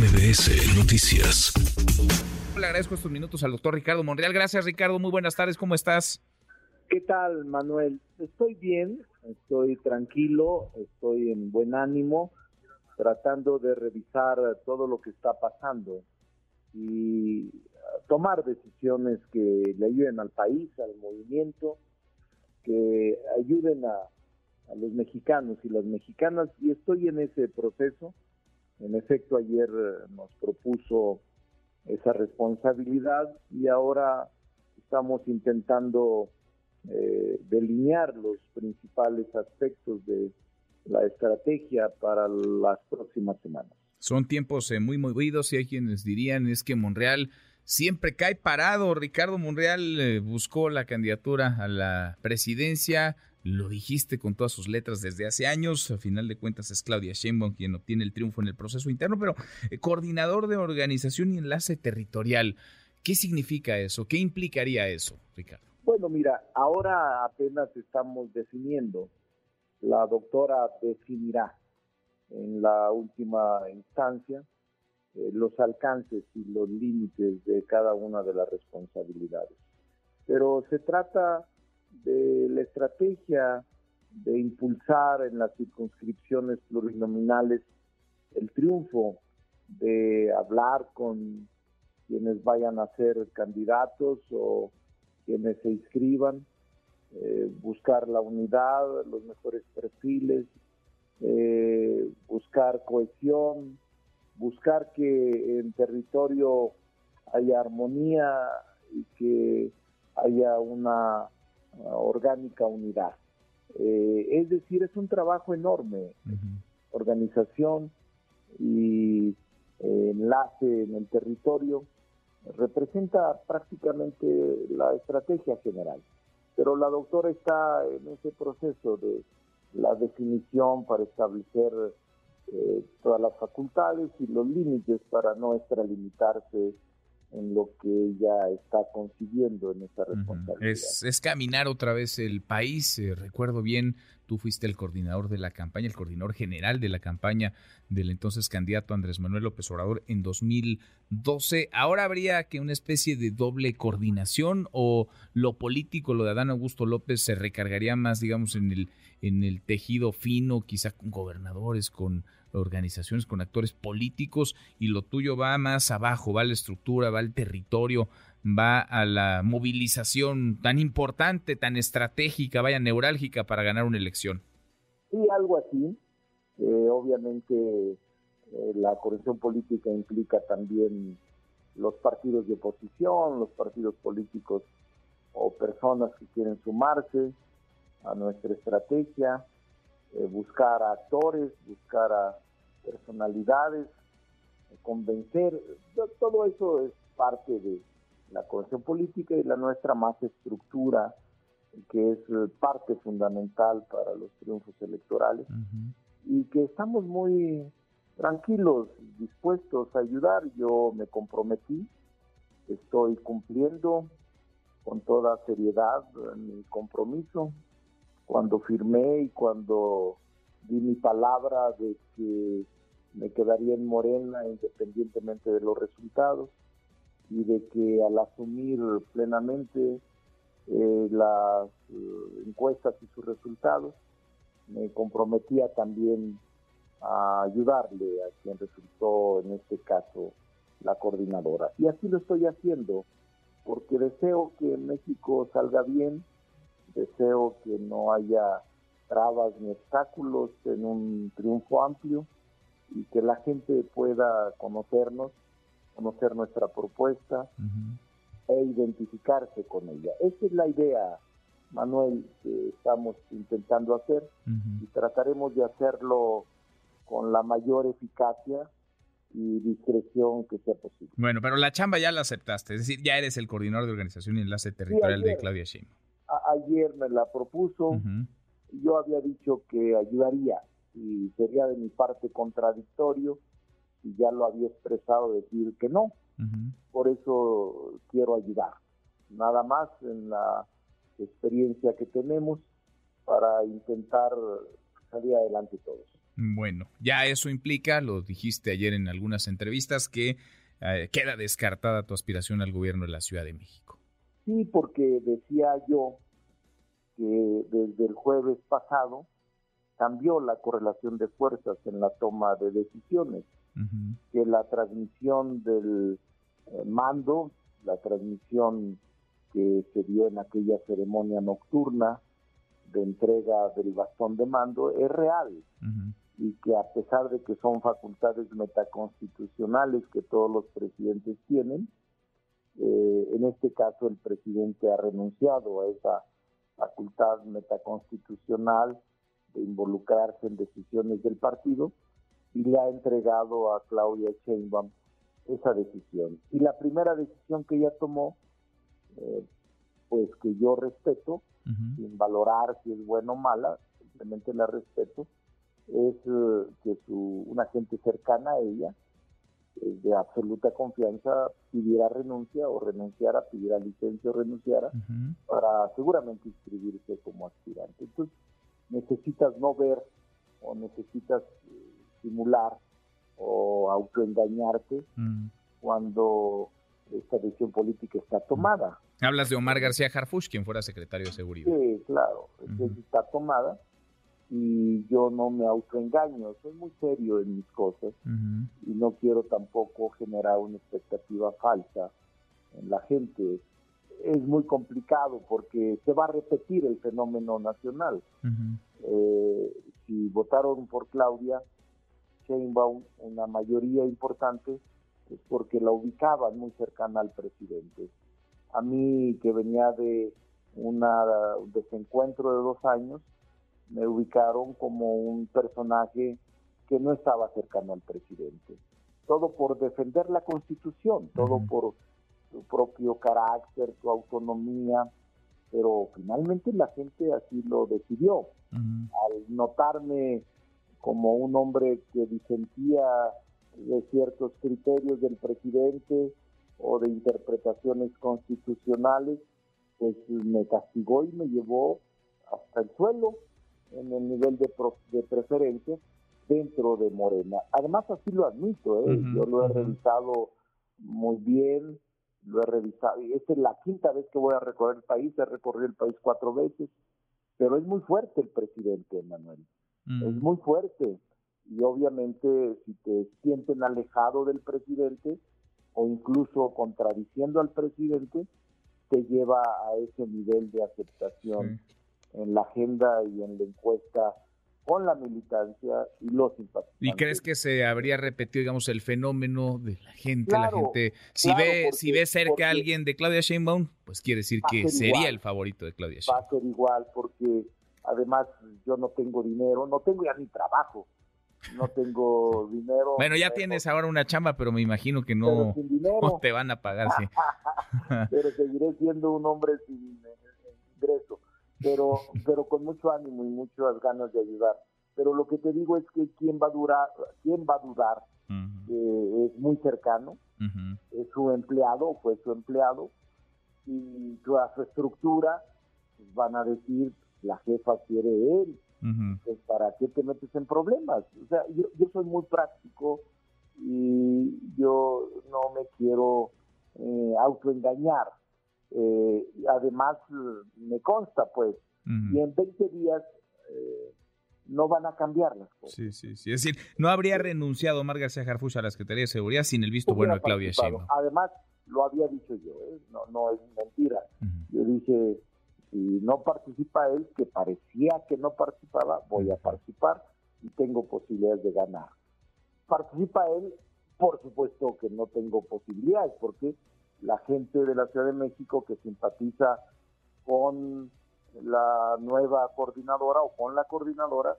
MBS Noticias. Le agradezco estos minutos al doctor Ricardo Monreal. Gracias, Ricardo. Muy buenas tardes. ¿Cómo estás? ¿Qué tal, Manuel? Estoy bien, estoy tranquilo, estoy en buen ánimo, tratando de revisar todo lo que está pasando y tomar decisiones que le ayuden al país, al movimiento, que ayuden a, a los mexicanos y las mexicanas y estoy en ese proceso. En efecto, ayer nos propuso esa responsabilidad y ahora estamos intentando eh, delinear los principales aspectos de la estrategia para las próximas semanas. Son tiempos eh, muy movidos y hay quienes dirían es que Monreal siempre cae parado. Ricardo Monreal eh, buscó la candidatura a la presidencia, lo dijiste con todas sus letras desde hace años, a final de cuentas es Claudia Sheinbaum quien obtiene el triunfo en el proceso interno, pero coordinador de organización y enlace territorial, ¿qué significa eso? ¿Qué implicaría eso, Ricardo? Bueno, mira, ahora apenas estamos definiendo. La doctora definirá en la última instancia eh, los alcances y los límites de cada una de las responsabilidades. Pero se trata de la estrategia de impulsar en las circunscripciones plurinominales el triunfo, de hablar con quienes vayan a ser candidatos o quienes se inscriban, eh, buscar la unidad, los mejores perfiles, eh, buscar cohesión, buscar que en territorio haya armonía y que haya una orgánica unidad. Eh, es decir, es un trabajo enorme, organización y enlace en el territorio representa prácticamente la estrategia general. Pero la doctora está en ese proceso de la definición para establecer eh, todas las facultades y los límites para no extralimitarse en lo que ella está consiguiendo en esta responsabilidad. es, caminar otra vez el país. Eh, recuerdo bien, tú fuiste el coordinador de la campaña, el coordinador general de la campaña del entonces candidato Andrés Manuel López Obrador en 2012. Ahora habría que una especie de doble coordinación o lo político, lo de Adán Augusto López se recargaría más, digamos, en el, en el tejido fino, quizá con gobernadores, con organizaciones, con actores políticos y lo tuyo va más abajo, va a la estructura, va al territorio, va a la movilización tan importante, tan estratégica, vaya neurálgica para ganar una elección. Sí, algo así. Eh, obviamente eh, la corrección política implica también los partidos de oposición, los partidos políticos o personas que quieren sumarse a nuestra estrategia. Eh, buscar a actores, buscar a personalidades, eh, convencer, todo eso es parte de la cohesión política y la nuestra más estructura, que es eh, parte fundamental para los triunfos electorales, y que estamos muy tranquilos, dispuestos a ayudar. Yo me comprometí, estoy cumpliendo con toda seriedad mi compromiso cuando firmé y cuando di mi palabra de que me quedaría en Morena independientemente de los resultados y de que al asumir plenamente eh, las eh, encuestas y sus resultados, me comprometía también a ayudarle a quien resultó en este caso la coordinadora. Y así lo estoy haciendo porque deseo que México salga bien, Deseo que no haya trabas ni obstáculos en un triunfo amplio y que la gente pueda conocernos, conocer nuestra propuesta e identificarse con ella. Esa es la idea, Manuel, que estamos intentando hacer y trataremos de hacerlo con la mayor eficacia y discreción que sea posible. Bueno, pero la chamba ya la aceptaste, es decir, ya eres el coordinador de organización y enlace territorial de Claudia Sheinbaum ayer me la propuso, yo había dicho que ayudaría y sería de mi parte contradictorio y ya lo había expresado decir que no. Por eso quiero ayudar. Nada más en la experiencia que tenemos para intentar salir adelante todos. Bueno, ya eso implica, lo dijiste ayer en algunas entrevistas, que eh, queda descartada tu aspiración al gobierno de la Ciudad de México. Sí, porque decía yo que desde el jueves pasado cambió la correlación de fuerzas en la toma de decisiones, que la transmisión del eh, mando, la transmisión que se dio en aquella ceremonia nocturna de entrega del bastón de mando es real y que a pesar de que son facultades metaconstitucionales que todos los presidentes tienen, eh, en este caso el presidente ha renunciado a esa facultad metaconstitucional de involucrarse en decisiones del partido y le ha entregado a Claudia Sheinbaum esa decisión. Y la primera decisión que ella tomó, eh, pues que yo respeto, sin valorar si es buena o mala, simplemente la respeto, es eh, que su, una gente cercana a ella, de absoluta confianza, pidiera renuncia o renunciara, pidiera licencia o renunciara para seguramente inscribirse como aspirante. Entonces, necesitas no ver o necesitas eh, simular o autoengañarte mm. cuando esta decisión política está tomada. Hablas de Omar García Harfuch, quien fuera secretario de Seguridad. Sí, claro, está tomada y yo no me autoengaño, soy muy serio en mis cosas y no quiero tampoco generar una expectativa falsa en la gente. Es muy complicado porque se va a repetir el fenómeno nacional. Eh, si votaron por Claudia Sheinbaum, una mayoría importante, es porque la ubicaban muy cercana al presidente. A mí, que venía de una, un desencuentro de dos años, me ubicaron como un personaje que no estaba cercano al presidente. Todo por defender la constitución, todo por su propio carácter, su autonomía, pero finalmente la gente así lo decidió. Al notarme como un hombre que disentía de ciertos criterios del presidente o de interpretaciones constitucionales, pues me castigó y me llevó hasta el suelo en el nivel de, de preferencia dentro de Morena. Además, así lo admito, ¿eh? yo lo he revisado muy bien, lo he revisado, y esta es la quinta vez que voy a recorrer el país, he recorrido el país cuatro veces, pero es muy fuerte el presidente, Manuel, es muy fuerte, y obviamente si te sienten alejado del presidente, o incluso contradiciendo al presidente, te lleva a ese nivel de aceptación en la agenda y en la encuesta con la militancia y los simpatizantes. ¿Y crees que se habría repetido, digamos, el fenómeno de la gente? la gente, si ve si ve cerca a alguien de Claudia Sheinbaum, pues quiere decir que sería el favorito de Claudia Sheinbaum. Va a ser igual, porque además yo no tengo dinero, no tengo ya ni trabajo, no tengo dinero. Bueno, ya tienes ahora una chamba, pero me imagino que no, no te van a pagar, sí. pero seguiré siendo un hombre sin pero, pero con mucho ánimo y muchas ganas de ayudar. Pero lo que te digo es que quién va a durar, quién va a dudar, es muy cercano, es su empleado, fue su empleado, y toda su estructura pues van a decir, la jefa quiere él, pues para qué te metes en problemas. O sea, yo, yo soy muy práctico y yo no me quiero eh, autoengañar. Eh, además, me consta, pues, y en 20 días eh, no van a cambiar las cosas. Sí, sí, sí. Es decir, no habría renunciado Mar García a la Secretaría de Seguridad sin el visto bueno de Claudia Sheinbaum. Además, lo había dicho yo, ¿eh? no, no es mentira. Yo dije, si no participa él, que parecía que no participaba, voy a participar y tengo posibilidades de ganar. Participa él, por supuesto que no tengo posibilidades, porque la gente de la Ciudad de México que simpatiza con la nueva coordinadora o con la coordinadora,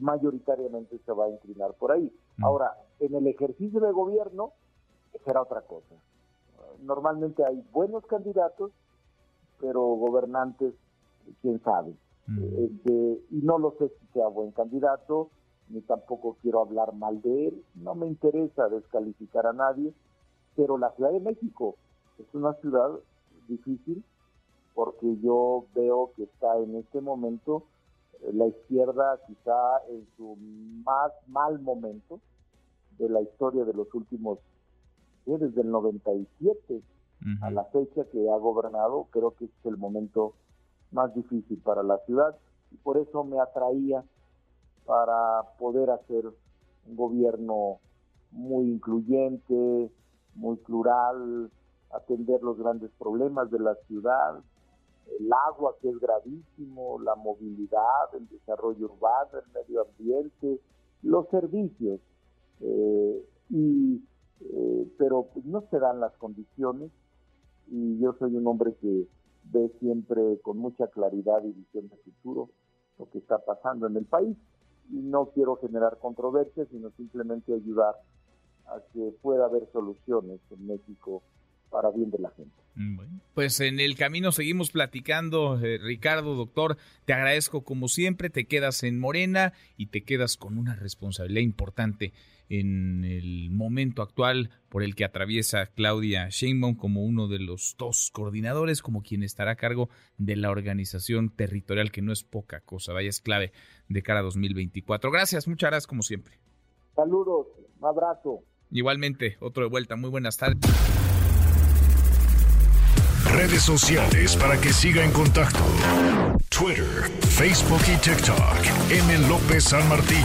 mayoritariamente se va a inclinar por ahí. Mm. Ahora, en el ejercicio de gobierno será otra cosa. Normalmente hay buenos candidatos, pero gobernantes, quién sabe. Mm. Eh, y no lo sé si sea buen candidato, ni tampoco quiero hablar mal de él. No me interesa descalificar a nadie pero la Ciudad de México es una ciudad difícil porque yo veo que está en este momento la izquierda quizá en su más mal momento de la historia de los últimos, desde el 97 a la fecha que ha gobernado, creo que es el momento más difícil para la ciudad. Y por eso me atraía para poder hacer un gobierno muy incluyente, muy plural, atender los grandes problemas de la ciudad, el agua que es gravísimo, la movilidad, el desarrollo urbano, el medio ambiente, los servicios. Eh, y, eh, pero pues, no se dan las condiciones y yo soy un hombre que ve siempre con mucha claridad y visión de futuro lo que está pasando en el país y no quiero generar controversias, sino simplemente ayudar a que pueda haber soluciones en México para bien de la gente. Mm, pues en el camino seguimos platicando, eh, Ricardo, doctor, te agradezco como siempre, te quedas en Morena y te quedas con una responsabilidad importante en el momento actual por el que atraviesa Claudia Sheinbaum como uno de los dos coordinadores, como quien estará a cargo de la organización territorial, que no es poca cosa, vaya, es clave de cara a 2024. Gracias, muchas gracias como siempre. Saludos, un abrazo. Igualmente, otro de vuelta, muy buenas tardes. Redes sociales para que siga en contacto: Twitter, Facebook y TikTok. M. López San Martín.